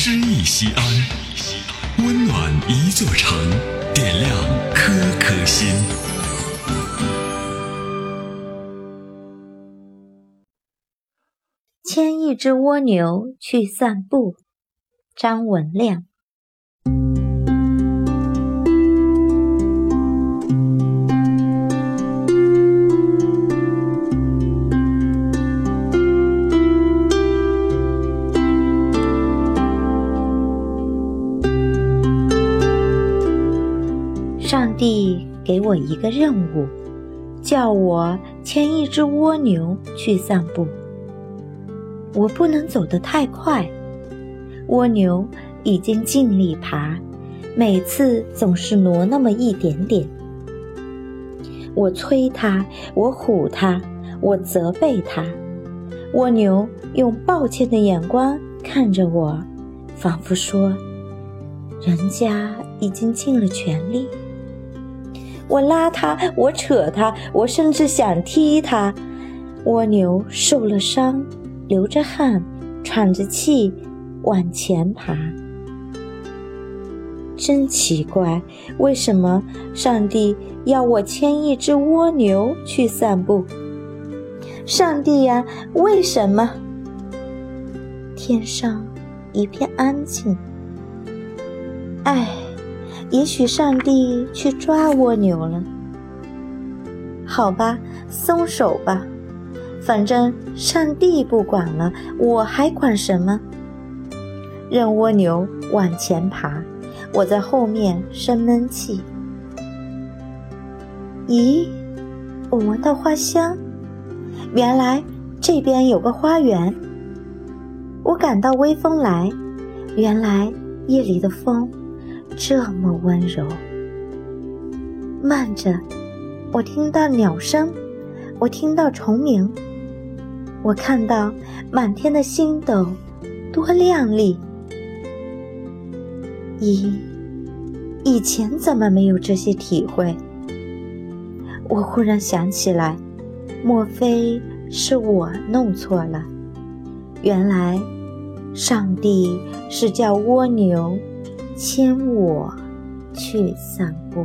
诗意西安，温暖一座城，点亮颗颗心。牵一只蜗牛去散步，张文亮。上帝给我一个任务，叫我牵一只蜗牛去散步。我不能走得太快，蜗牛已经尽力爬，每次总是挪那么一点点。我催它，我唬它，我责备它。蜗牛用抱歉的眼光看着我，仿佛说：“人家已经尽了全力。”我拉它，我扯它，我甚至想踢它。蜗牛受了伤，流着汗，喘着气往前爬。真奇怪，为什么上帝要我牵一只蜗牛去散步？上帝呀，为什么？天上一片安静。唉。也许上帝去抓蜗牛了，好吧，松手吧，反正上帝不管了，我还管什么？任蜗牛往前爬，我在后面生闷气。咦，我闻到花香，原来这边有个花园。我感到微风来，原来夜里的风。这么温柔。慢着，我听到鸟声，我听到虫鸣，我看到满天的星斗，多亮丽！咦，以前怎么没有这些体会？我忽然想起来，莫非是我弄错了？原来，上帝是叫蜗牛。牵我去散步。